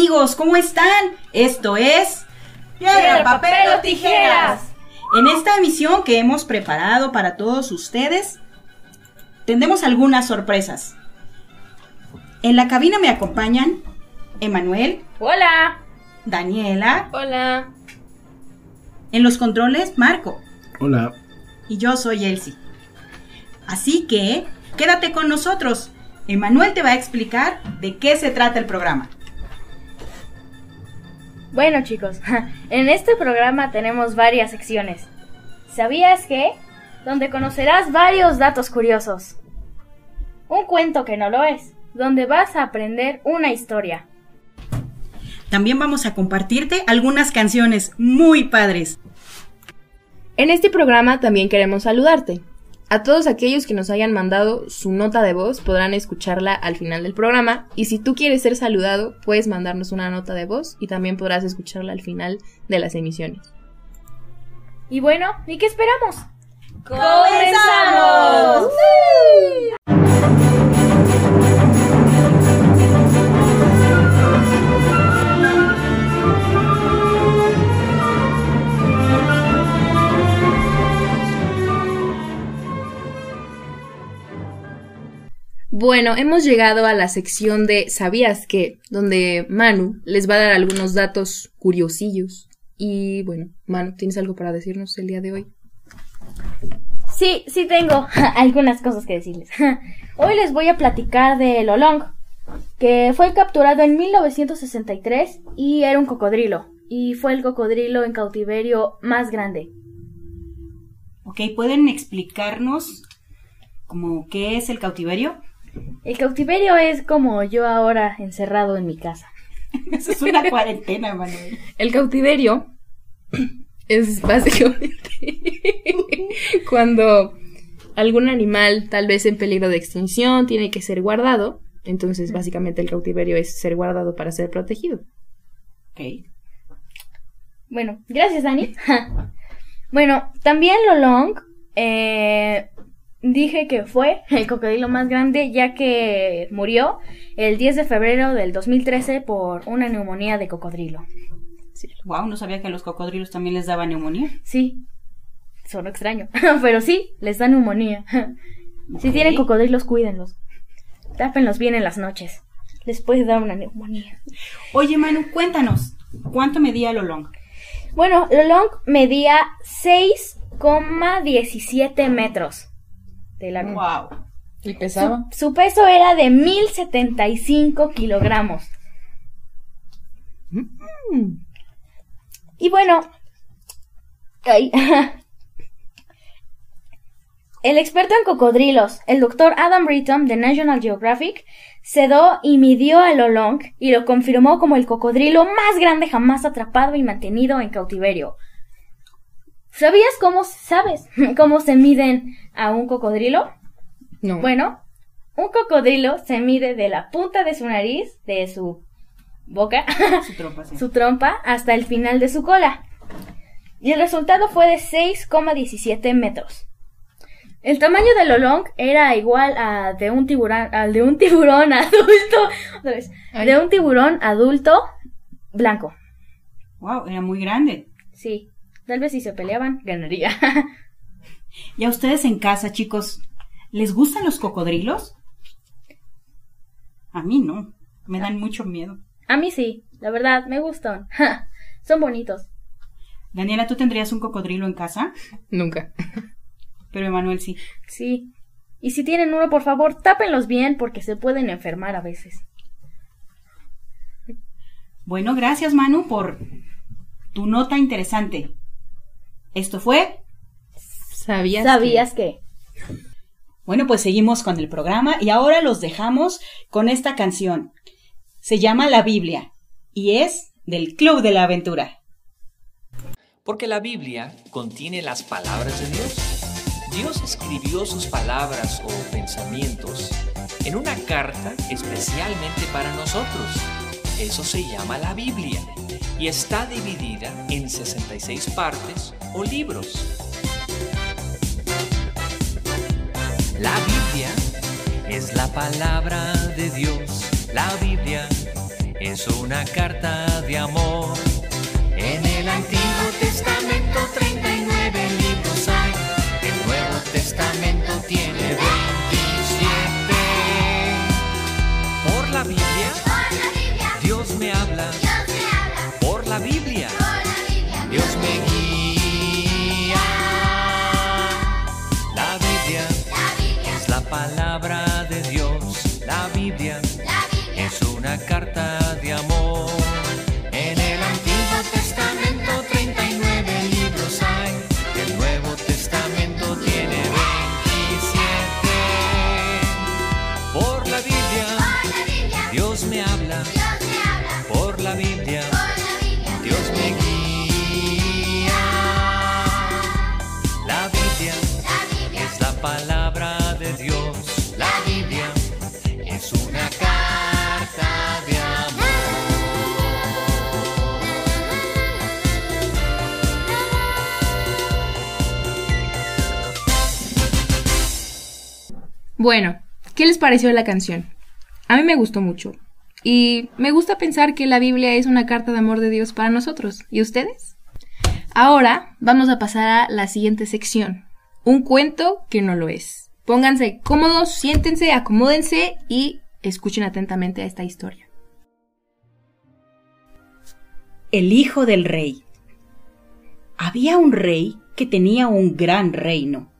amigos? ¿Cómo están? Esto es... Piedra, papel o tijeras. En esta emisión que hemos preparado para todos ustedes, tendremos algunas sorpresas. En la cabina me acompañan Emanuel, Hola. Daniela, Hola. en los controles Marco Hola. y yo soy Elsie. Así que quédate con nosotros. Emanuel te va a explicar de qué se trata el programa. Bueno chicos, en este programa tenemos varias secciones. ¿Sabías que? Donde conocerás varios datos curiosos. Un cuento que no lo es, donde vas a aprender una historia. También vamos a compartirte algunas canciones muy padres. En este programa también queremos saludarte. A todos aquellos que nos hayan mandado su nota de voz podrán escucharla al final del programa y si tú quieres ser saludado puedes mandarnos una nota de voz y también podrás escucharla al final de las emisiones. Y bueno, ¿y qué esperamos? ¡Comenzamos! Bueno, hemos llegado a la sección de ¿Sabías que? donde Manu les va a dar algunos datos curiosillos. Y bueno, Manu, ¿tienes algo para decirnos el día de hoy? Sí, sí tengo algunas cosas que decirles. Hoy les voy a platicar de Lolong, que fue capturado en 1963 y era un cocodrilo. Y fue el cocodrilo en cautiverio más grande. Ok, ¿pueden explicarnos como qué es el cautiverio? El cautiverio es como yo ahora encerrado en mi casa. Eso es una cuarentena, Emanuel. El cautiverio es básicamente cuando algún animal, tal vez en peligro de extinción, tiene que ser guardado. Entonces, básicamente, el cautiverio es ser guardado para ser protegido. Ok. Bueno, gracias, Dani. bueno, también Lolong eh, dije que fue el cocodrilo más grande ya que murió el 10 de febrero del 2013 por una neumonía de cocodrilo. Wow, no sabía que a los cocodrilos también les daba neumonía. Sí, sonó extraño, pero sí, les da neumonía. Si tienen cocodrilos, cuídenlos. Tápenlos bien en las noches. Les puede dar una neumonía. Oye, Manu, cuéntanos, ¿cuánto medía Lolong? Bueno, Lolong medía 6,17 metros de largo. Wow. ¿Y Su, su peso era de 1075 kilogramos. Y bueno, ay, el experto en cocodrilos, el doctor Adam Britton de National Geographic, sedó y midió el Olong y lo confirmó como el cocodrilo más grande jamás atrapado y mantenido en cautiverio. ¿Sabías cómo, sabes, cómo se miden a un cocodrilo? No. Bueno, un cocodrilo se mide de la punta de su nariz, de su boca, Su trompa, sí. su trompa, hasta el final de su cola. Y el resultado fue de 6,17 metros. El tamaño del olong era igual a de un tiburón, al de un tiburón adulto, de un tiburón adulto blanco. Wow, era muy grande. Sí, tal vez si se peleaban, ganaría. ¿Y a ustedes en casa, chicos, les gustan los cocodrilos? A mí no, me dan mucho miedo. A mí sí, la verdad, me gustan. Son bonitos. Daniela, ¿tú tendrías un cocodrilo en casa? Nunca. Pero Emanuel sí. Sí. Y si tienen uno, por favor, tápenlos bien porque se pueden enfermar a veces. Bueno, gracias Manu por tu nota interesante. Esto fue... ¿Sabías? ¿Sabías que? Bueno, pues seguimos con el programa y ahora los dejamos con esta canción. Se llama La Biblia y es del Club de la Aventura. Porque la Biblia contiene las palabras de Dios. Dios escribió sus palabras o pensamientos en una carta especialmente para nosotros. Eso se llama la Biblia y está dividida en 66 partes o libros. La Biblia es la palabra de Dios. La Biblia es una carta de amor. En el Antiguo Testamento 39 libros hay, el Nuevo Testamento tiene 27. Por la Biblia, Dios me habla. Bueno, ¿qué les pareció la canción? A mí me gustó mucho. Y me gusta pensar que la Biblia es una carta de amor de Dios para nosotros. ¿Y ustedes? Ahora vamos a pasar a la siguiente sección. Un cuento que no lo es. Pónganse cómodos, siéntense, acomódense y escuchen atentamente a esta historia. El hijo del rey. Había un rey que tenía un gran reino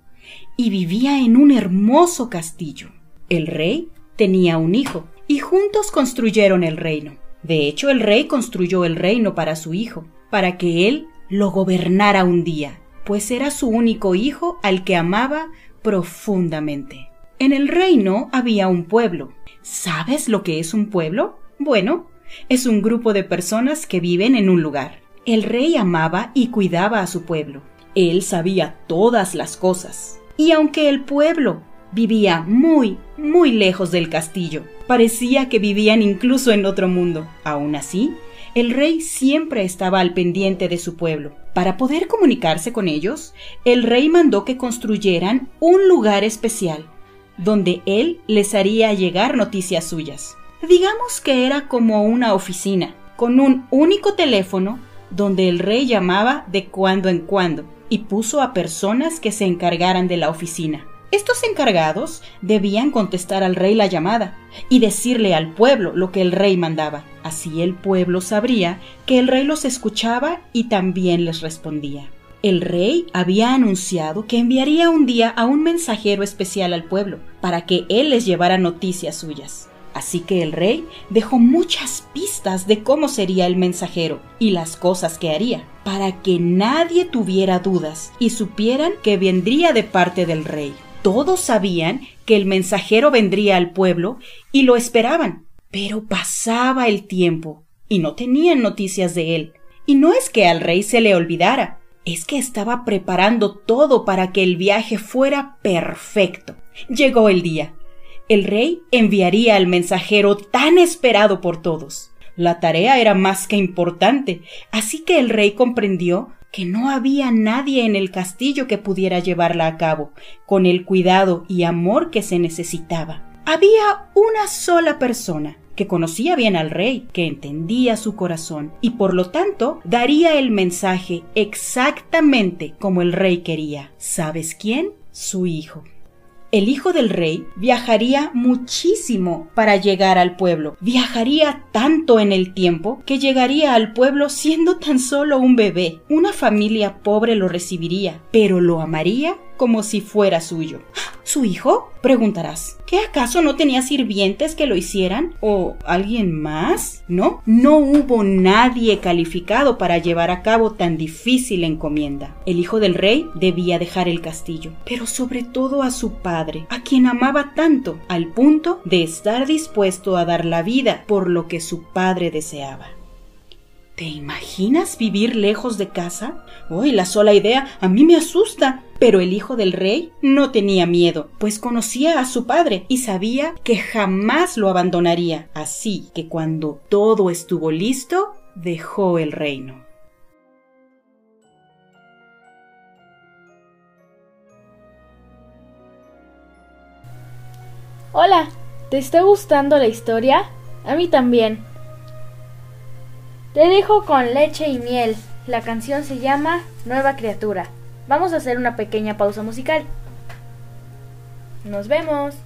y vivía en un hermoso castillo. El rey tenía un hijo y juntos construyeron el reino. De hecho, el rey construyó el reino para su hijo, para que él lo gobernara un día, pues era su único hijo al que amaba profundamente. En el reino había un pueblo. ¿Sabes lo que es un pueblo? Bueno, es un grupo de personas que viven en un lugar. El rey amaba y cuidaba a su pueblo. Él sabía todas las cosas. Y aunque el pueblo vivía muy, muy lejos del castillo, parecía que vivían incluso en otro mundo. Aún así, el rey siempre estaba al pendiente de su pueblo. Para poder comunicarse con ellos, el rey mandó que construyeran un lugar especial, donde él les haría llegar noticias suyas. Digamos que era como una oficina, con un único teléfono donde el rey llamaba de cuando en cuando y puso a personas que se encargaran de la oficina. Estos encargados debían contestar al rey la llamada y decirle al pueblo lo que el rey mandaba. Así el pueblo sabría que el rey los escuchaba y también les respondía. El rey había anunciado que enviaría un día a un mensajero especial al pueblo para que él les llevara noticias suyas. Así que el rey dejó muchas pistas de cómo sería el mensajero y las cosas que haría, para que nadie tuviera dudas y supieran que vendría de parte del rey. Todos sabían que el mensajero vendría al pueblo y lo esperaban, pero pasaba el tiempo y no tenían noticias de él. Y no es que al rey se le olvidara, es que estaba preparando todo para que el viaje fuera perfecto. Llegó el día. El rey enviaría al mensajero tan esperado por todos. La tarea era más que importante, así que el rey comprendió que no había nadie en el castillo que pudiera llevarla a cabo, con el cuidado y amor que se necesitaba. Había una sola persona que conocía bien al rey, que entendía su corazón y por lo tanto daría el mensaje exactamente como el rey quería. ¿Sabes quién? Su hijo. El hijo del rey viajaría muchísimo para llegar al pueblo. Viajaría tanto en el tiempo que llegaría al pueblo siendo tan solo un bebé. Una familia pobre lo recibiría, pero lo amaría como si fuera suyo. ¿Su hijo? Preguntarás. ¿Qué acaso no tenía sirvientes que lo hicieran? ¿O alguien más? No, no hubo nadie calificado para llevar a cabo tan difícil encomienda. El hijo del rey debía dejar el castillo, pero sobre todo a su padre, a quien amaba tanto, al punto de estar dispuesto a dar la vida por lo que su padre deseaba. ¿Te imaginas vivir lejos de casa? Uy, la sola idea a mí me asusta. Pero el hijo del rey no tenía miedo, pues conocía a su padre y sabía que jamás lo abandonaría. Así que cuando todo estuvo listo, dejó el reino. Hola, ¿te está gustando la historia? A mí también. Te dejo con leche y miel. La canción se llama Nueva Criatura. Vamos a hacer una pequeña pausa musical. Nos vemos.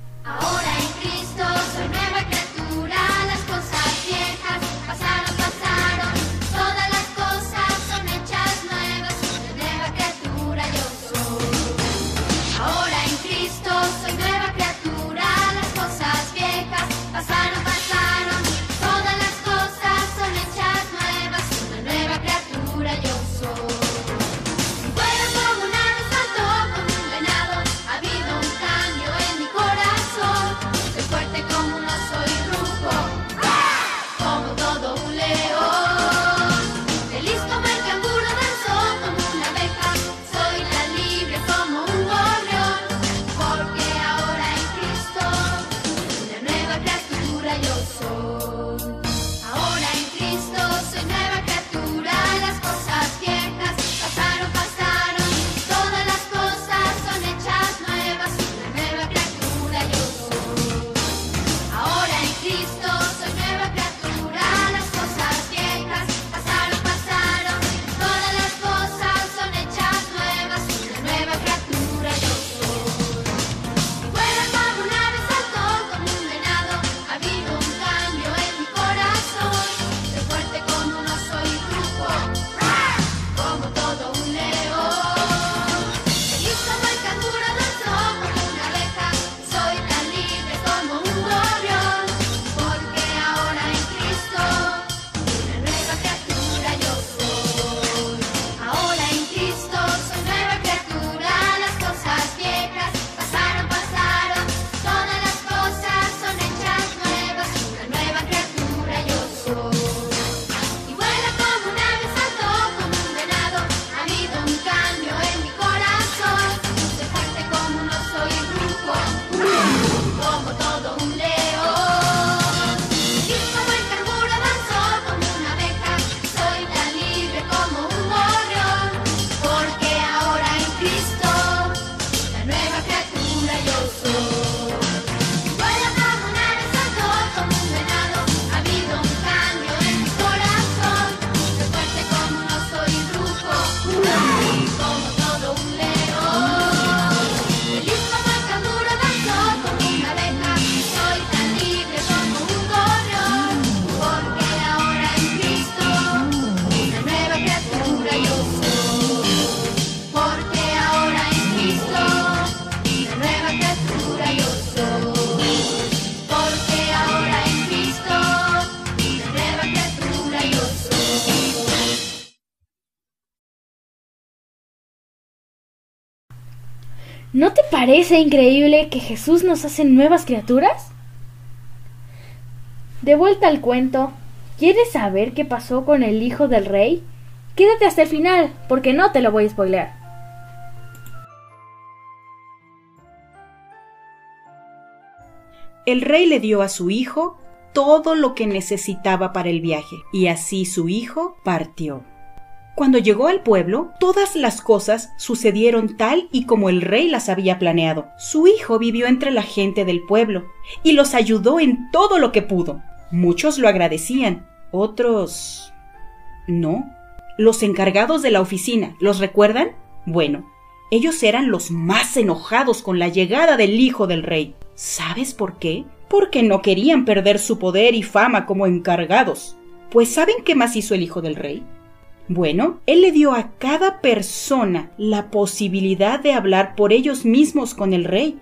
¿No te parece increíble que Jesús nos hace nuevas criaturas? De vuelta al cuento, ¿quieres saber qué pasó con el hijo del rey? Quédate hasta el final, porque no te lo voy a spoilear. El rey le dio a su hijo todo lo que necesitaba para el viaje, y así su hijo partió. Cuando llegó al pueblo, todas las cosas sucedieron tal y como el rey las había planeado. Su hijo vivió entre la gente del pueblo y los ayudó en todo lo que pudo. Muchos lo agradecían, otros... no. Los encargados de la oficina, ¿los recuerdan? Bueno, ellos eran los más enojados con la llegada del hijo del rey. ¿Sabes por qué? Porque no querían perder su poder y fama como encargados. Pues ¿saben qué más hizo el hijo del rey? Bueno, él le dio a cada persona la posibilidad de hablar por ellos mismos con el rey,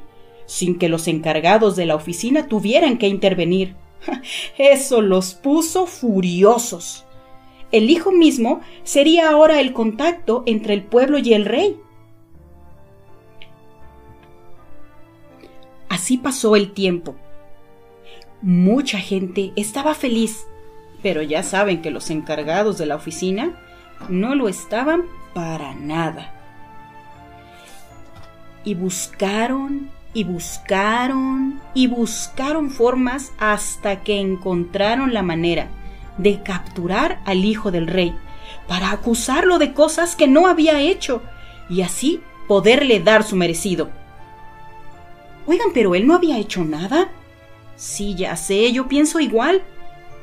sin que los encargados de la oficina tuvieran que intervenir. Eso los puso furiosos. El hijo mismo sería ahora el contacto entre el pueblo y el rey. Así pasó el tiempo. Mucha gente estaba feliz, pero ya saben que los encargados de la oficina no lo estaban para nada. Y buscaron y buscaron y buscaron formas hasta que encontraron la manera de capturar al hijo del rey para acusarlo de cosas que no había hecho y así poderle dar su merecido. Oigan, pero él no había hecho nada. Sí, ya sé, yo pienso igual.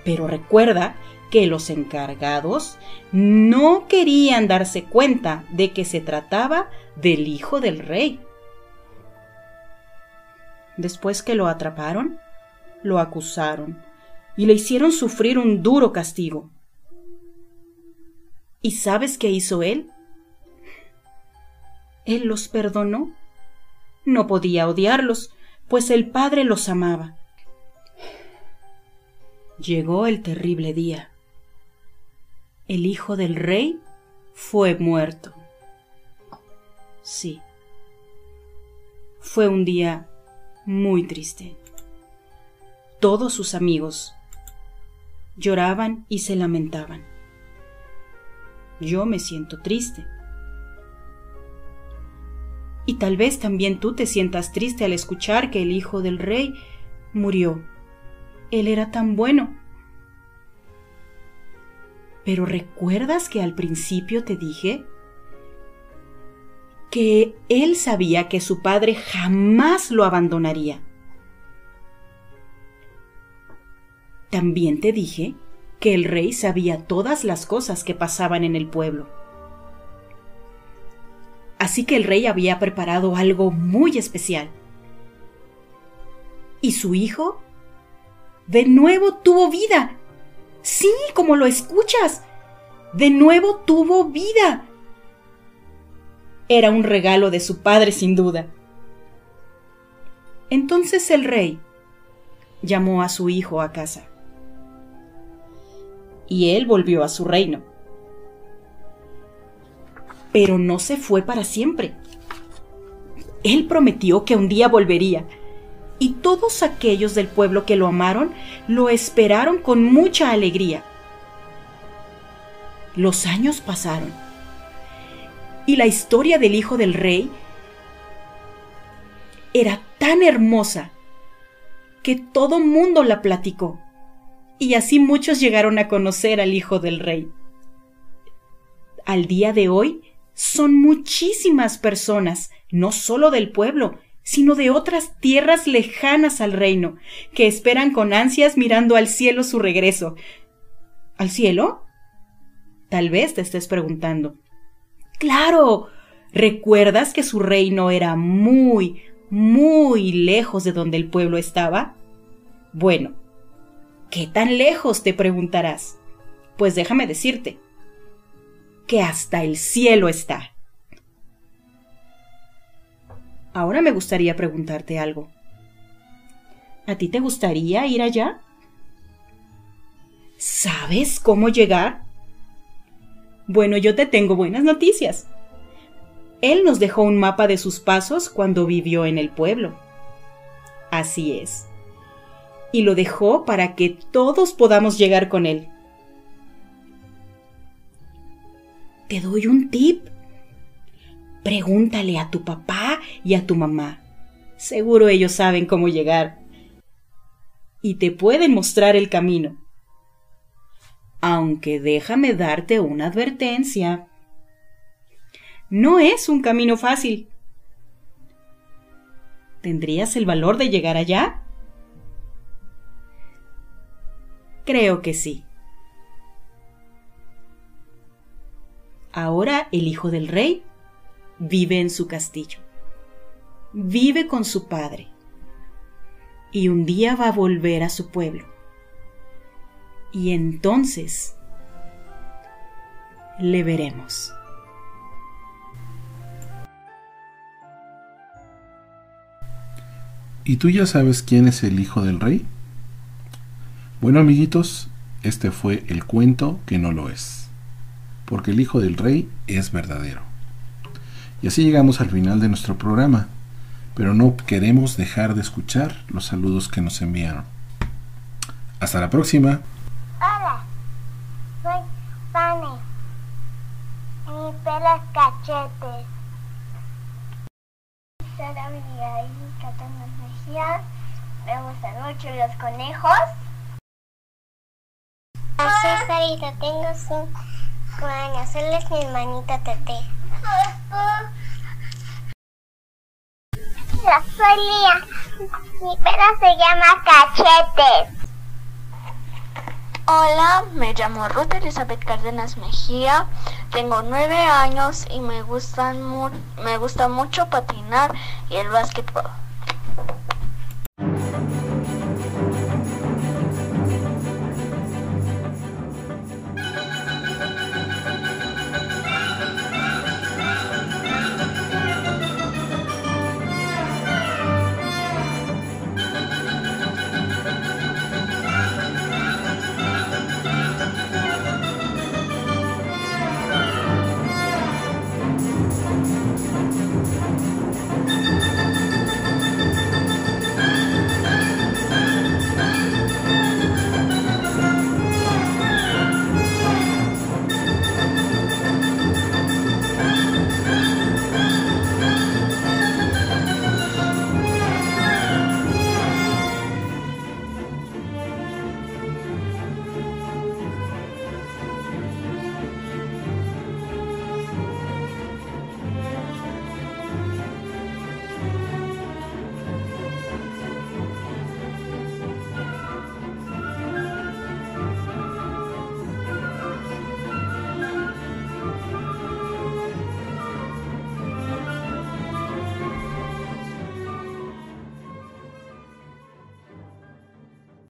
Pero recuerda que los encargados no querían darse cuenta de que se trataba del hijo del rey. Después que lo atraparon, lo acusaron y le hicieron sufrir un duro castigo. ¿Y sabes qué hizo él? Él los perdonó. No podía odiarlos, pues el Padre los amaba. Llegó el terrible día. El hijo del rey fue muerto. Sí. Fue un día muy triste. Todos sus amigos lloraban y se lamentaban. Yo me siento triste. Y tal vez también tú te sientas triste al escuchar que el hijo del rey murió. Él era tan bueno. Pero ¿recuerdas que al principio te dije que él sabía que su padre jamás lo abandonaría? También te dije que el rey sabía todas las cosas que pasaban en el pueblo. Así que el rey había preparado algo muy especial. Y su hijo de nuevo tuvo vida. Sí, como lo escuchas. De nuevo tuvo vida. Era un regalo de su padre sin duda. Entonces el rey llamó a su hijo a casa y él volvió a su reino. Pero no se fue para siempre. Él prometió que un día volvería, y todos aquellos del pueblo que lo amaron lo esperaron con mucha alegría. Los años pasaron, y la historia del hijo del rey era tan hermosa que todo mundo la platicó y así muchos llegaron a conocer al Hijo del Rey. Al día de hoy son muchísimas personas, no solo del pueblo, sino de otras tierras lejanas al reino, que esperan con ansias mirando al cielo su regreso. ¿Al cielo? Tal vez te estés preguntando. Claro. ¿Recuerdas que su reino era muy, muy lejos de donde el pueblo estaba? Bueno, ¿Qué tan lejos? te preguntarás. Pues déjame decirte que hasta el cielo está. Ahora me gustaría preguntarte algo. ¿A ti te gustaría ir allá? ¿Sabes cómo llegar? Bueno, yo te tengo buenas noticias. Él nos dejó un mapa de sus pasos cuando vivió en el pueblo. Así es y lo dejó para que todos podamos llegar con él. Te doy un tip. Pregúntale a tu papá y a tu mamá. Seguro ellos saben cómo llegar. Y te pueden mostrar el camino. Aunque déjame darte una advertencia. No es un camino fácil. ¿Tendrías el valor de llegar allá? Creo que sí. Ahora el hijo del rey vive en su castillo. Vive con su padre. Y un día va a volver a su pueblo. Y entonces le veremos. ¿Y tú ya sabes quién es el hijo del rey? Bueno amiguitos, este fue el cuento que no lo es, porque el Hijo del Rey es verdadero. Y así llegamos al final de nuestro programa, pero no queremos dejar de escuchar los saludos que nos enviaron. Hasta la próxima. Hola, soy Fanny. Mi pelo es cachete. Soy Abigail Catana Mejía. Me gustan mucho los conejos. Soy Sarita, tengo 5 años. Él es mi hermanita Tete. Yo soy Lía. Mi perro se llama Cachete. Hola, me llamo Ruth Elizabeth Cárdenas Mejía, tengo nueve años y me, gustan me gusta mucho patinar y el básquetbol.